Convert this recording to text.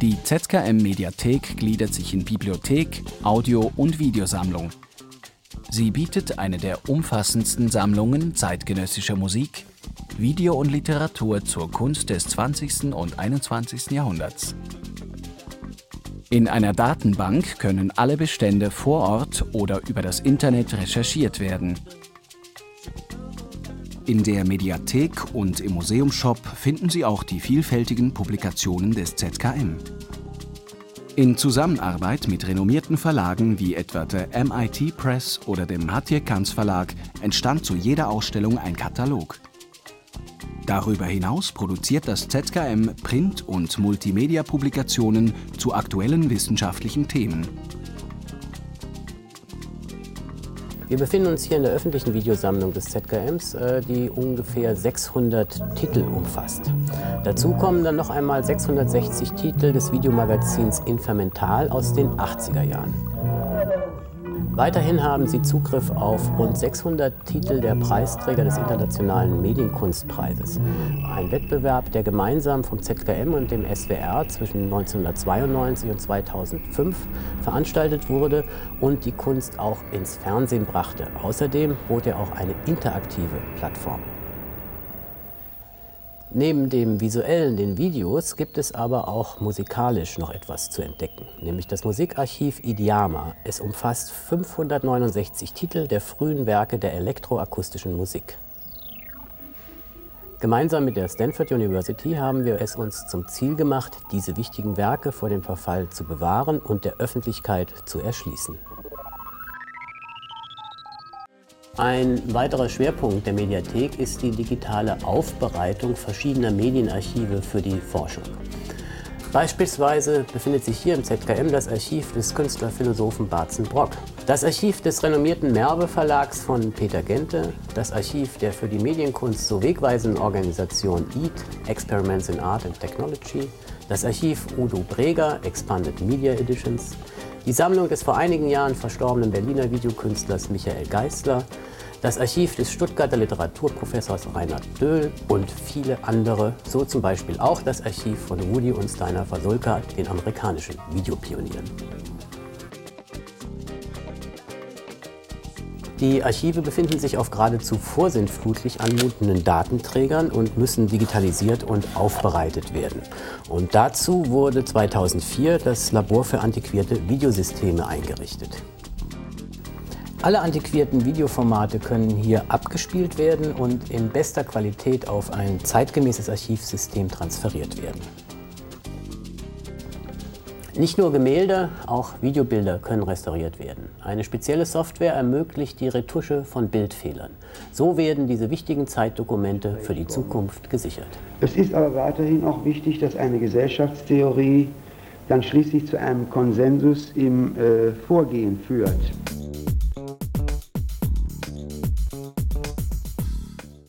Die ZKM Mediathek gliedert sich in Bibliothek, Audio- und Videosammlung. Sie bietet eine der umfassendsten Sammlungen zeitgenössischer Musik, Video und Literatur zur Kunst des 20. und 21. Jahrhunderts. In einer Datenbank können alle Bestände vor Ort oder über das Internet recherchiert werden. In der Mediathek und im Museumshop finden Sie auch die vielfältigen Publikationen des ZKM. In Zusammenarbeit mit renommierten Verlagen wie etwa der MIT Press oder dem Hatje Kanz Verlag entstand zu jeder Ausstellung ein Katalog. Darüber hinaus produziert das ZKM Print- und Multimedia-Publikationen zu aktuellen wissenschaftlichen Themen. Wir befinden uns hier in der öffentlichen Videosammlung des ZKMs, äh, die ungefähr 600 Titel umfasst. Dazu kommen dann noch einmal 660 Titel des Videomagazins Infermental aus den 80er Jahren. Weiterhin haben sie Zugriff auf rund 600 Titel der Preisträger des Internationalen Medienkunstpreises. Ein Wettbewerb, der gemeinsam vom ZKM und dem SWR zwischen 1992 und 2005 veranstaltet wurde und die Kunst auch ins Fernsehen brachte. Außerdem bot er auch eine interaktive Plattform. Neben dem visuellen, den Videos, gibt es aber auch musikalisch noch etwas zu entdecken, nämlich das Musikarchiv Idiama. Es umfasst 569 Titel der frühen Werke der elektroakustischen Musik. Gemeinsam mit der Stanford University haben wir es uns zum Ziel gemacht, diese wichtigen Werke vor dem Verfall zu bewahren und der Öffentlichkeit zu erschließen. Ein weiterer Schwerpunkt der Mediathek ist die digitale Aufbereitung verschiedener Medienarchive für die Forschung. Beispielsweise befindet sich hier im ZKM das Archiv des Künstlerphilosophen Barzen Brock, das Archiv des renommierten Merbe Verlags von Peter Gente, das Archiv der für die Medienkunst so wegweisenden Organisation EAT, Experiments in Art and Technology, das Archiv Udo Breger, Expanded Media Editions, die Sammlung des vor einigen Jahren verstorbenen Berliner Videokünstlers Michael Geisler, das Archiv des Stuttgarter Literaturprofessors Reinhard Döhl und viele andere, so zum Beispiel auch das Archiv von Rudi und Steiner Fasulka, den amerikanischen Videopionieren. Die Archive befinden sich auf geradezu vorsintflutlich anmutenden Datenträgern und müssen digitalisiert und aufbereitet werden. Und dazu wurde 2004 das Labor für antiquierte Videosysteme eingerichtet. Alle antiquierten Videoformate können hier abgespielt werden und in bester Qualität auf ein zeitgemäßes Archivsystem transferiert werden. Nicht nur Gemälde, auch Videobilder können restauriert werden. Eine spezielle Software ermöglicht die Retusche von Bildfehlern. So werden diese wichtigen Zeitdokumente für die Zukunft gesichert. Es ist aber weiterhin auch wichtig, dass eine Gesellschaftstheorie dann schließlich zu einem Konsensus im äh, Vorgehen führt.